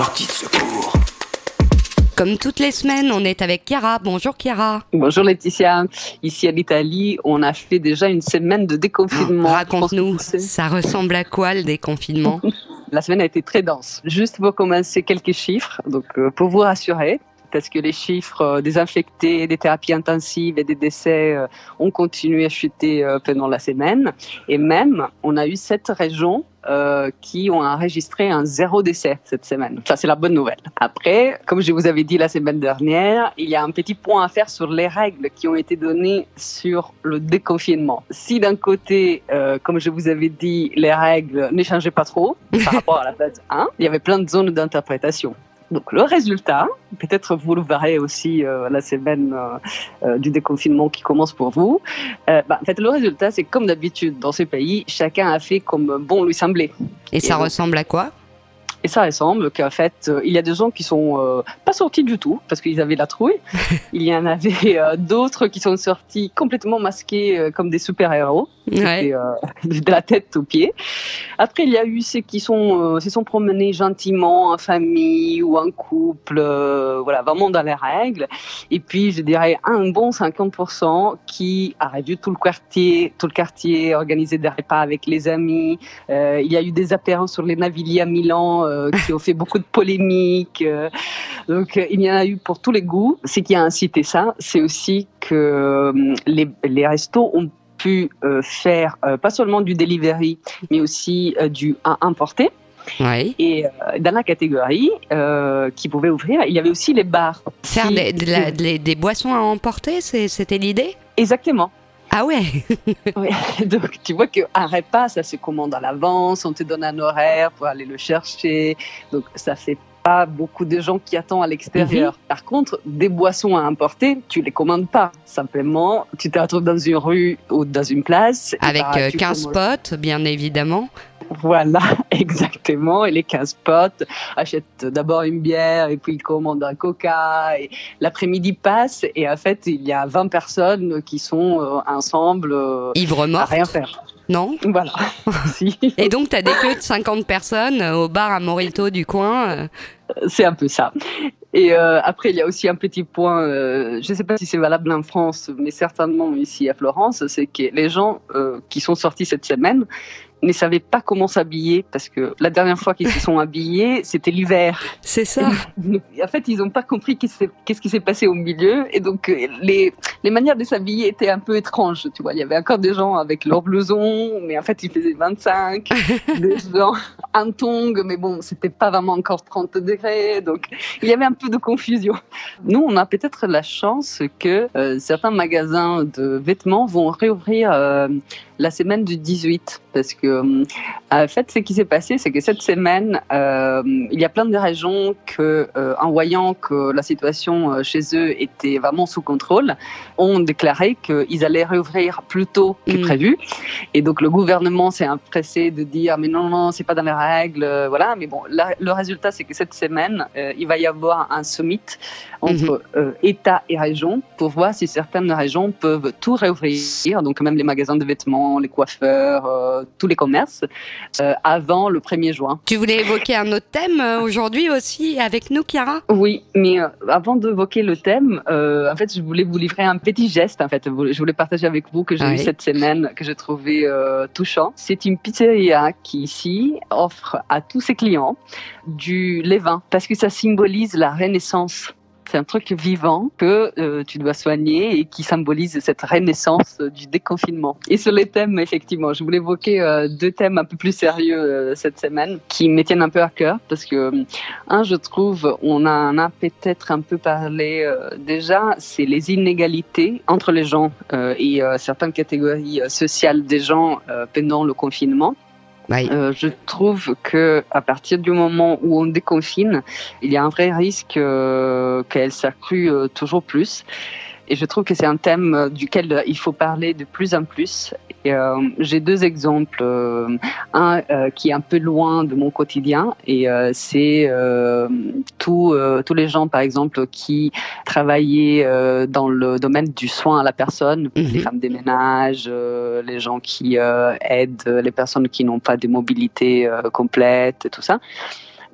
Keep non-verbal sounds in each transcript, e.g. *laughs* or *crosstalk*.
Sortie de secours. Comme toutes les semaines, on est avec Chiara. Bonjour Chiara. Bonjour Laetitia. Ici à l'Italie, on a fait déjà une semaine de déconfinement. Ah, raconte-nous, ça ressemble à quoi le déconfinement? *laughs* La semaine a été très dense. Juste pour commencer, quelques chiffres. Donc, euh, pour vous rassurer, parce que les chiffres euh, des infectés, des thérapies intensives et des décès euh, ont continué à chuter euh, pendant la semaine. Et même, on a eu sept régions qui ont enregistré un zéro décès cette semaine. Ça, c'est la bonne nouvelle. Après, comme je vous avais dit la semaine dernière, il y a un petit point à faire sur les règles qui ont été données sur le déconfinement. Si d'un côté, comme je vous avais dit, les règles ne changeaient pas trop par *laughs* rapport à la phase 1, il y avait plein de zones d'interprétation. Donc le résultat, peut-être vous le verrez aussi euh, la semaine euh, euh, du déconfinement qui commence pour vous. bah, en fait, le résultat, c'est comme d'habitude dans ces pays, chacun a fait comme bon lui semblait. Et, ça ressemble à quoi? Et ça ressemble qu'en fait, il y a des gens qui sont pas sortis du tout parce qu'ils avaient la trouille. *laughs* il y en avait d'autres qui sont sortis complètement masqués comme des super-héros. Ouais. Euh, *laughs* de la tête aux pieds. Après, il y a eu ceux qui sont, euh, se sont promenés gentiment en famille ou en couple, euh, voilà, vraiment dans les règles. Et puis, je dirais un bon 50% qui a réduit tout le quartier, tout le quartier, organisé des repas avec les amis. il y a eu des apéros sur les Navilli à Milan qui ont fait beaucoup de polémiques. donc, il y en a eu pour tous les goûts. Ce qui a incité ça, c'est aussi que les, les restos ont pu euh, faire euh, pas seulement du delivery, mais aussi euh, du à importer. Oui. Et dans la catégorie qui pouvait ouvrir, il y avait aussi les bars. Faire des, des, boissons à emporter, c'était l'idée? Exactement. Ah ouais *laughs* Donc tu vois qu'un repas, ça se commande à l'avance, on te donne un horaire pour aller le chercher. Donc ça fait pas beaucoup de gens qui attendent à l'extérieur. Mhm. Par contre, des boissons à importer, tu les commandes pas. Simplement, tu te retrouves dans une rue ou dans une place. Avec 15 bah, potes, bien évidemment. Voilà, *laughs* exactement. Et les 15 potes achètent d'abord une bière et puis ils commandent un coca. Et l'après-midi passe et en fait, il y a 20 personnes qui sont euh, ensemble euh, Ivre à rien faire. Non? Voilà. *laughs* Et donc, tu as des queues de 50 personnes au bar à Morito du coin euh. C'est un peu ça. Et euh, après, il y a aussi un petit point, euh, je ne sais pas si c'est valable en France, mais certainement ici à Florence, c'est que les gens qui sont sortis cette semaine, ne savaient pas comment s'habiller parce que la dernière fois qu'ils se sont *laughs* habillés, c'était l'hiver. C'est ça. en fait, ils n'ont pas compris qu'est-ce qui s'est passé au milieu et donc euh, les, les manières de s'habiller étaient un peu étranges. Tu vois, il y avait encore des gens avec leur blouson, mais en fait, il faisait 25, des gens en tongs, mais bon, c'était pas vraiment encore 30 degrés, donc il y avait un peu de confusion. Nous, on a peut-être la chance que euh, certains magasins de vêtements vont réouvrir euh, la semaine du 18 parce que euh, en fait ce qui s'est passé c'est que cette semaine il y a plein de régions que en voyant que la situation chez eux était vraiment sous contrôle ont déclaré qu'ils allaient réouvrir plus tôt que mm. prévu et donc le gouvernement s'est empressé de dire mais non non c'est pas dans les règles voilà mais bon le résultat c'est que cette semaine il va y avoir un summit entre mm-hmm. État et région pour voir si certaines régions peuvent tout réouvrir donc même les magasins de vêtements les coiffeurs, euh, tous les commerces, euh, avant le 1er juin. Tu voulais évoquer un autre thème euh, aujourd'hui aussi avec nous, Chiara? Oui, mais avant d'évoquer le thème, en fait, je voulais vous livrer un petit geste. En fait, je voulais partager avec vous que j'ai eu cette semaine, que j'ai trouvé touchant. C'est une pizzeria qui ici offre à tous ses clients du levain parce que ça symbolise la renaissance c'est un truc vivant que euh, tu dois soigner et qui symbolise cette renaissance du déconfinement. Et sur les thèmes, effectivement, je voulais évoquer euh, deux thèmes un peu plus sérieux euh, cette semaine qui me tiennent un peu à cœur parce que, un, je trouve, on en a peut-être un peu parlé déjà, c'est les inégalités entre les gens et certaines catégories sociales des gens pendant le confinement. Euh, je trouve que à partir du moment où on déconfine, il y a un vrai risque euh, qu'elle s'accrue euh, toujours plus. Et je trouve que c'est un thème duquel il faut parler de plus en plus. Euh, j'ai deux exemples. Euh, un euh, qui est un peu loin de mon quotidien et c'est tous tous les gens, par exemple, qui travaillaient dans le domaine du soin à la personne, les mhm. femmes des ménages, les gens qui aident les personnes qui n'ont pas de mobilité complète, et tout ça.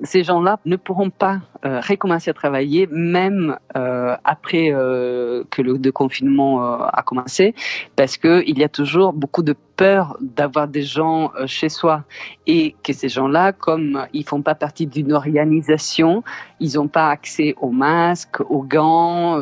Ces gens-là ne pourront pas euh, recommencer à travailler même euh, après euh, que le déconfinement a commencé, parce qu'il y a toujours beaucoup de peur d'avoir des gens chez soi et que ces gens-là, comme ils font pas partie d'une organisation, ils n'ont pas accès aux masques, aux gants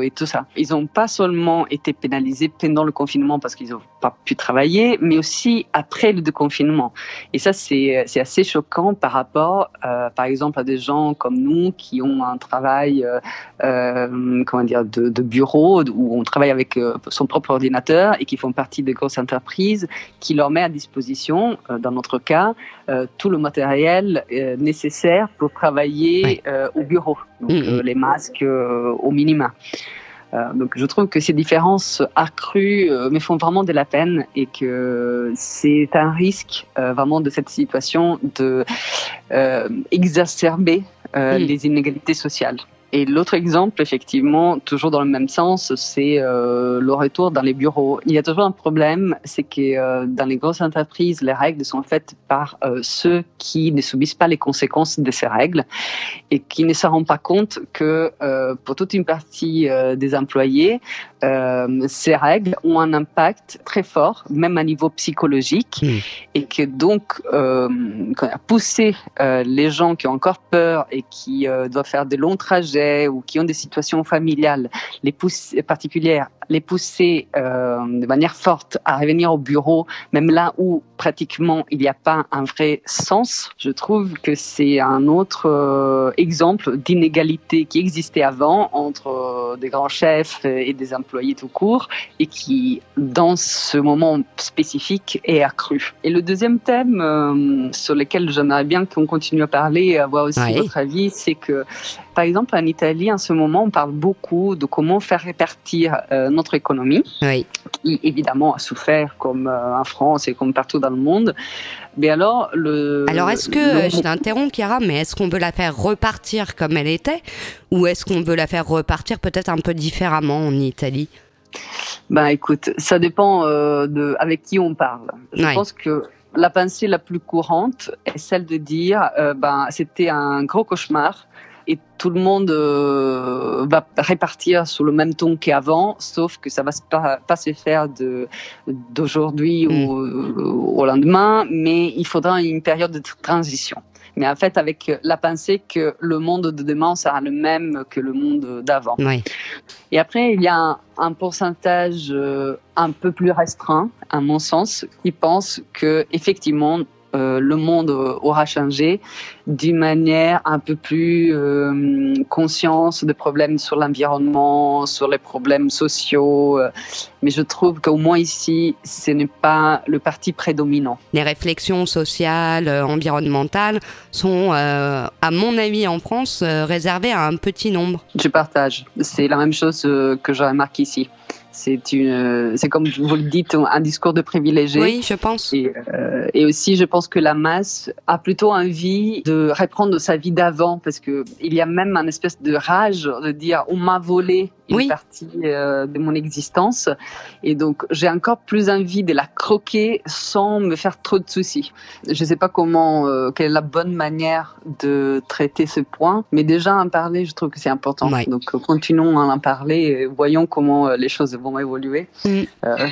et tout ça. Ils n'ont pas seulement été pénalisés pendant le confinement parce qu'ils n'ont pas pu travailler, mais aussi après le déconfinement. Et ça, c'est assez choquant par rapport, par exemple, à des gens comme nous qui ont un travail euh, euh, comment dire, de, bureau où on travaille avec euh, son propre ordinateur et qui font partie de grosses entreprises qui leur met à disposition, dans notre cas, tout le matériel nécessaire pour travailler au bureau, donc mm-hmm. les masques au minima. donc je trouve que ces différences accrues me font vraiment de la peine et que c'est un risque vraiment de cette situation de exacerber euh, les inégalités sociales. Et l'autre exemple, effectivement, toujours dans le même sens, c'est euh, le retour dans les bureaux. Il y a toujours un problème, c'est que euh, dans les grosses entreprises, les règles sont faites par euh, ceux qui ne subissent pas les conséquences de ces règles et qui ne se rendent pas compte que euh, pour toute une partie euh, des employés, ces règles ont un impact très fort, même à niveau psychologique, mmh. et que donc pousser les gens qui ont encore peur et qui doivent faire de longs trajets ou qui ont des situations familiales les particulières, les pousser euh, de manière forte à revenir au bureau, même là où pratiquement il n'y a pas un vrai sens, je trouve que c'est un autre euh, exemple d'inégalité qui existait avant entre euh, des grands chefs et des employés tout court et qui, dans ce moment spécifique, est accru. Et le deuxième thème sur lequel j'aimerais bien qu'on continue à parler et avoir aussi votre avis, c'est que, par exemple, en Italie, en ce moment, on parle beaucoup de comment faire répartir notre économie, qui évidemment a souffert comme en France et comme partout dans le monde. Mais alors, le. Alors, est-ce que, je t'interromps, Chiara, mais est-ce qu'on veut la faire repartir comme elle était Ou est-ce qu'on veut la faire repartir peut-être un peu différemment en Italie? Ben, écoute, ça dépend euh, de avec qui on parle. Je pense que la pensée la plus courante est celle de dire euh, ben, c'était un gros cauchemar et tout le monde euh, va répartir sous le même ton qu'avant, sauf que ça va pas, pas se faire d'aujourd'hui mm. au, au, lendemain, mais il faudra une période de transition. Mais en fait, avec la pensée que le monde de demain sera le même que le monde d'avant. Et après, il y a un, pourcentage euh, un peu plus restreint, à mon sens, qui pense que effectivement euh, le monde aura changé d'une manière un peu plus euh, conscience des problèmes sur l'environnement, sur les problèmes sociaux. Euh, mais je trouve qu'au moins ici, ce n'est pas le parti prédominant. Les réflexions sociales, environnementales sont, à mon avis, en France, réservées à un petit nombre. Je partage. C'est la même chose que je remarque ici. C'est une, c'est comme vous le dites, un discours de privilégié. Oui, je pense. Et, euh, et, aussi, je pense que la masse a plutôt envie de reprendre sa vie d'avant, parce que il y a même un espèce de rage de dire on m'a volé une partie euh, de mon existence. Et donc, j'ai encore plus envie de la croquer sans me faire trop de soucis. Je ne sais pas comment, euh, quelle est la bonne manière de traiter ce point, mais déjà en parler, je trouve que c'est important. Donc, continuons à en parler et voyons comment euh, les choses vont évoluer. Mm.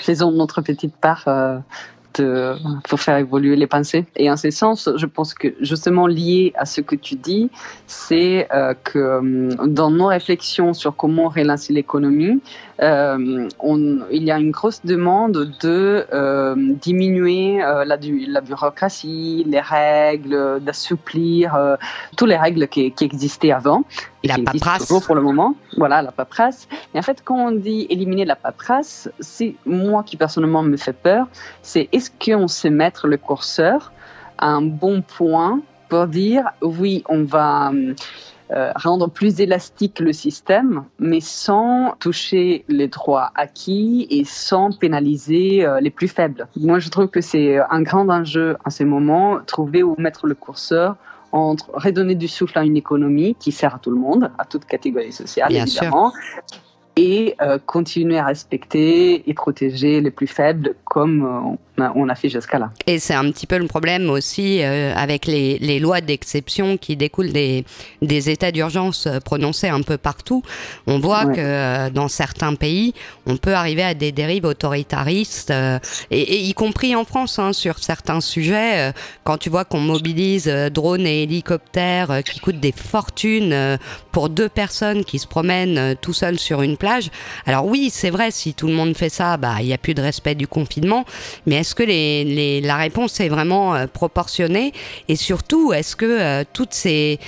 faisons notre petite part pour faire évoluer les pensées. Et en ce sens, je pense que justement lié à ce que tu dis, c'est euh, que euh, dans nos réflexions sur comment relancer l'économie, euh, il y a une grosse demande de diminuer la, bureaucratie, les règles, d'assouplir toutes les règles qui existaient avant. La paperasse. pour le moment. Voilà, la paperasse. Et en fait, quand on dit éliminer la paperasse, c'est moi qui personnellement me fait peur. C'est est-ce qu'on sait mettre le curseur à un bon point pour dire oui, on va euh, rendre plus élastique le système, mais sans toucher les droits acquis et sans pénaliser euh, les plus faibles? Moi, je trouve que c'est un grand enjeu en ces moments, trouver où mettre le curseur entre redonner du souffle à une économie qui sert à tout le monde, à toute catégorie sociale évidemment, et continuer à respecter et protéger les plus faibles comme on a fait jusqu'à là. Et c'est un petit peu le problème aussi euh, avec les, les lois d'exception qui découlent des, des états d'urgence euh, prononcés un peu partout. On voit que euh, dans certains pays, on peut arriver à des dérives autoritaristes, et, y compris en France, hein, sur certains sujets. quand tu vois qu'on mobilise drones et hélicoptères qui coûtent des fortunes pour deux personnes qui se promènent tout seuls sur une plage. Alors oui, c'est vrai, si tout le monde fait ça, bah il n'y a plus de respect du confinement. Mais est-ce que la réponse est vraiment euh, proportionnée? Et surtout, est-ce que euh, toutes ces,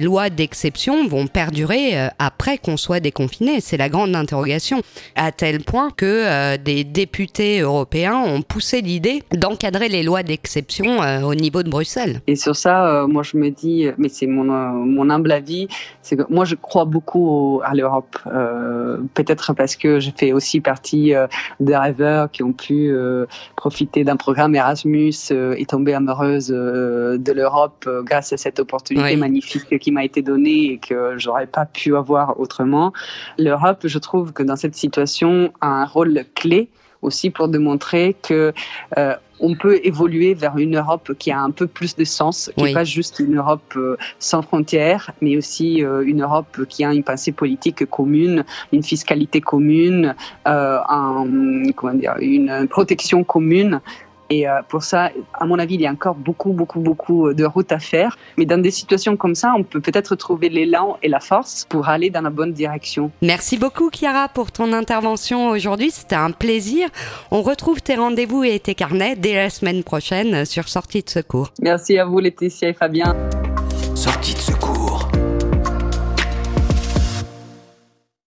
lois d'exception vont perdurer euh, après qu'on soit déconfiné? C'est la grande interrogation. À tel point que des députés européens ont poussé l'idée d'encadrer les lois d'exception au niveau de Bruxelles. Et sur ça, moi je me dis, mais c'est mon humble avis, c'est que moi je crois beaucoup à l'Europe. Peut-être parce que je fais aussi partie des rêveurs qui ont pu profiter d'un programme Erasmus euh, et tombée amoureuse euh, de l'Europe euh, grâce à cette opportunité magnifique qui m'a été donnée et que j'aurais pas pu avoir autrement. L'Europe, je trouve que dans cette situation a un rôle clé aussi pour démontrer que on peut évoluer vers une Europe qui a un peu plus de sens, qui n'est pas juste une Europe euh, sans frontières, mais aussi euh, une Europe qui a une pensée politique commune, une fiscalité commune, euh, un, comment dire, une protection commune. Et euh, pour ça, à mon avis, il y a encore beaucoup, beaucoup, beaucoup de route à faire. Mais dans des situations comme ça, on peut peut-être trouver l'élan et la force pour aller dans la bonne direction. Merci beaucoup, Chiara, pour ton intervention aujourd'hui. C'était un plaisir. On retrouve tes rendez-vous et tes carnets dès la semaine prochaine sur Sortie de secours. Merci à vous, Laetitia et Fabien. Sortie de secours